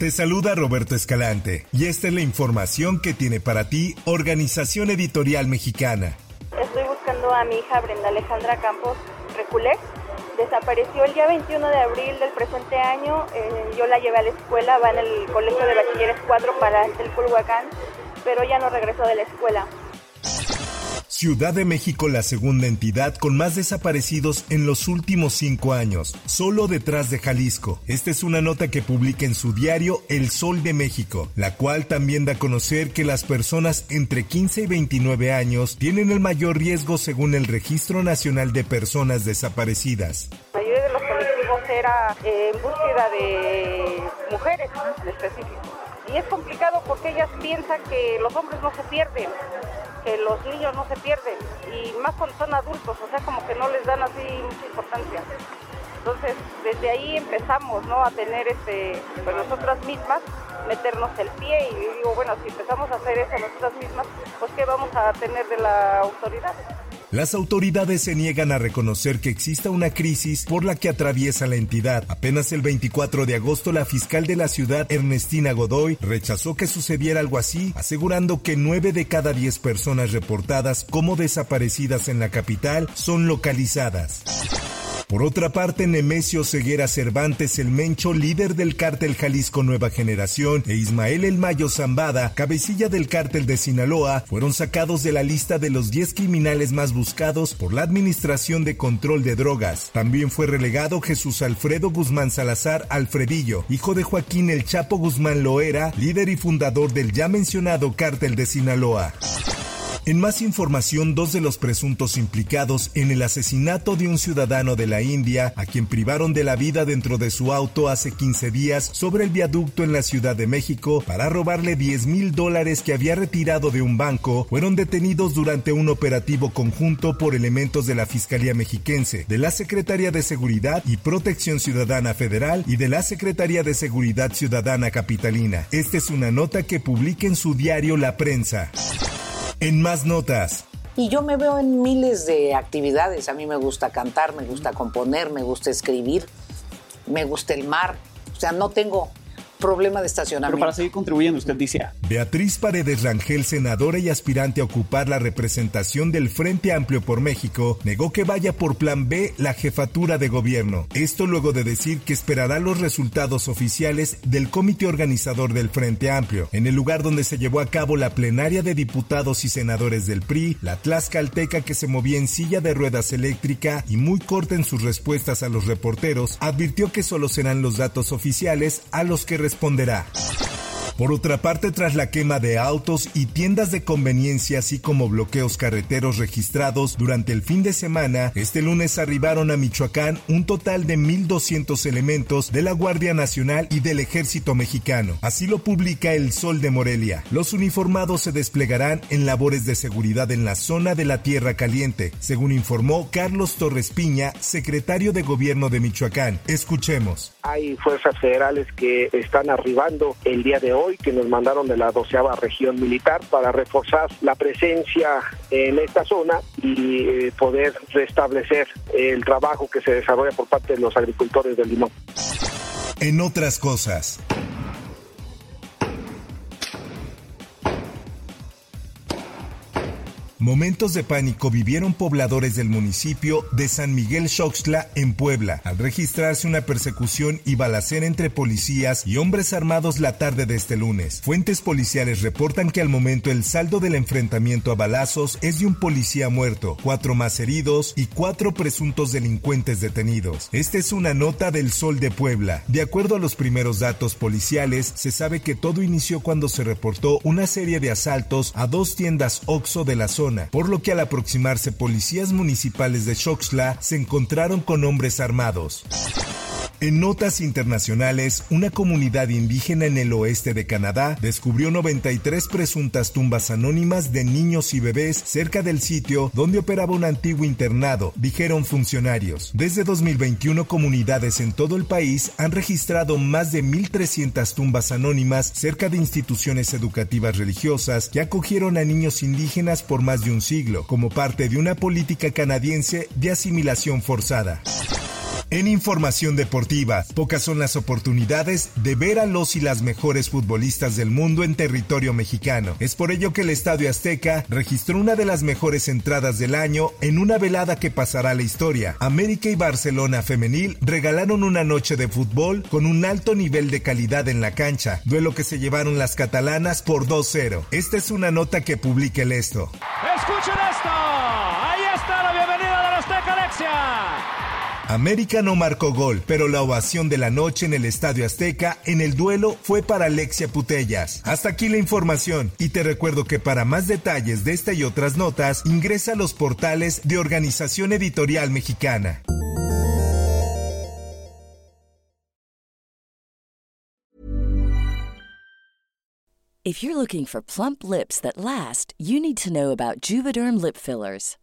Te saluda Roberto Escalante y esta es la información que tiene para ti Organización Editorial Mexicana. Estoy buscando a mi hija Brenda Alejandra Campos Reculé. Desapareció el día 21 de abril del presente año. Eh, yo la llevé a la escuela, va en el Colegio de Bachilleres 4 para el Culhuacán, pero ya no regresó de la escuela. Ciudad de México, la segunda entidad con más desaparecidos en los últimos cinco años, solo detrás de Jalisco. Esta es una nota que publica en su diario El Sol de México, la cual también da a conocer que las personas entre 15 y 29 años tienen el mayor riesgo según el Registro Nacional de Personas Desaparecidas. La mayoría de los colectivos era eh, en búsqueda de mujeres en específico. Y es complicado porque ellas piensan que los hombres no se pierden que los niños no se pierden y más cuando son adultos, o sea, como que no les dan así mucha importancia. Entonces, desde ahí empezamos, ¿no? A tener, este, pues nosotras mismas, meternos el pie y digo, bueno, si empezamos a hacer eso nosotras mismas, pues ¿qué vamos a tener de la autoridad? Las autoridades se niegan a reconocer que exista una crisis por la que atraviesa la entidad. Apenas el 24 de agosto, la fiscal de la ciudad, Ernestina Godoy, rechazó que sucediera algo así, asegurando que 9 de cada 10 personas reportadas como desaparecidas en la capital son localizadas. Por otra parte, Nemesio Ceguera Cervantes, el Mencho, líder del cártel Jalisco Nueva Generación, e Ismael El Mayo Zambada, cabecilla del cártel de Sinaloa, fueron sacados de la lista de los 10 criminales más buscados por la Administración de Control de Drogas. También fue relegado Jesús Alfredo Guzmán Salazar Alfredillo, hijo de Joaquín El Chapo Guzmán Loera, líder y fundador del ya mencionado cártel de Sinaloa. En más información, dos de los presuntos implicados en el asesinato de un ciudadano de la India, a quien privaron de la vida dentro de su auto hace 15 días sobre el viaducto en la Ciudad de México para robarle 10 mil dólares que había retirado de un banco, fueron detenidos durante un operativo conjunto por elementos de la Fiscalía Mexiquense, de la Secretaría de Seguridad y Protección Ciudadana Federal y de la Secretaría de Seguridad Ciudadana Capitalina. Esta es una nota que publica en su diario La Prensa. En más notas. Y yo me veo en miles de actividades. A mí me gusta cantar, me gusta componer, me gusta escribir, me gusta el mar. O sea, no tengo problema de estacionamiento. Pero para seguir contribuyendo, usted dice. Beatriz Paredes Rangel, senadora y aspirante a ocupar la representación del Frente Amplio por México, negó que vaya por plan B la jefatura de gobierno. Esto luego de decir que esperará los resultados oficiales del comité organizador del Frente Amplio, en el lugar donde se llevó a cabo la plenaria de diputados y senadores del PRI, la tlaxcalteca que se movía en silla de ruedas eléctrica y muy corta en sus respuestas a los reporteros, advirtió que solo serán los datos oficiales a los que responderá. Por otra parte, tras la quema de autos y tiendas de conveniencia, así como bloqueos carreteros registrados durante el fin de semana, este lunes arribaron a Michoacán un total de 1.200 elementos de la Guardia Nacional y del Ejército Mexicano. Así lo publica El Sol de Morelia. Los uniformados se desplegarán en labores de seguridad en la zona de la Tierra Caliente, según informó Carlos Torres Piña, secretario de Gobierno de Michoacán. Escuchemos. Hay fuerzas federales que están arribando el día de hoy, que nos mandaron de la doceava región militar para reforzar la presencia en esta zona y eh, poder restablecer el trabajo que se desarrolla por parte de los agricultores del limón. En otras cosas. Momentos de pánico vivieron pobladores del municipio de San Miguel Xoxtla en Puebla al registrarse una persecución y balacera entre policías y hombres armados la tarde de este lunes. Fuentes policiales reportan que al momento el saldo del enfrentamiento a balazos es de un policía muerto, cuatro más heridos y cuatro presuntos delincuentes detenidos. Esta es una nota del Sol de Puebla. De acuerdo a los primeros datos policiales, se sabe que todo inició cuando se reportó una serie de asaltos a dos tiendas OXO de la zona por lo que al aproximarse policías municipales de Xoxla se encontraron con hombres armados. En notas internacionales, una comunidad indígena en el oeste de Canadá descubrió 93 presuntas tumbas anónimas de niños y bebés cerca del sitio donde operaba un antiguo internado, dijeron funcionarios. Desde 2021, comunidades en todo el país han registrado más de 1.300 tumbas anónimas cerca de instituciones educativas religiosas que acogieron a niños indígenas por más de un siglo, como parte de una política canadiense de asimilación forzada. En información deportiva, pocas son las oportunidades de ver a los y las mejores futbolistas del mundo en territorio mexicano. Es por ello que el Estadio Azteca registró una de las mejores entradas del año en una velada que pasará a la historia. América y Barcelona femenil regalaron una noche de fútbol con un alto nivel de calidad en la cancha, duelo que se llevaron las catalanas por 2-0. Esta es una nota que publica el esto. América no marcó gol, pero la ovación de la noche en el Estadio Azteca en el duelo fue para Alexia Putellas. Hasta aquí la información y te recuerdo que para más detalles de esta y otras notas ingresa a los portales de Organización Editorial Mexicana. If you're looking for plump lips that last, you need to know about Juvederm lip fillers.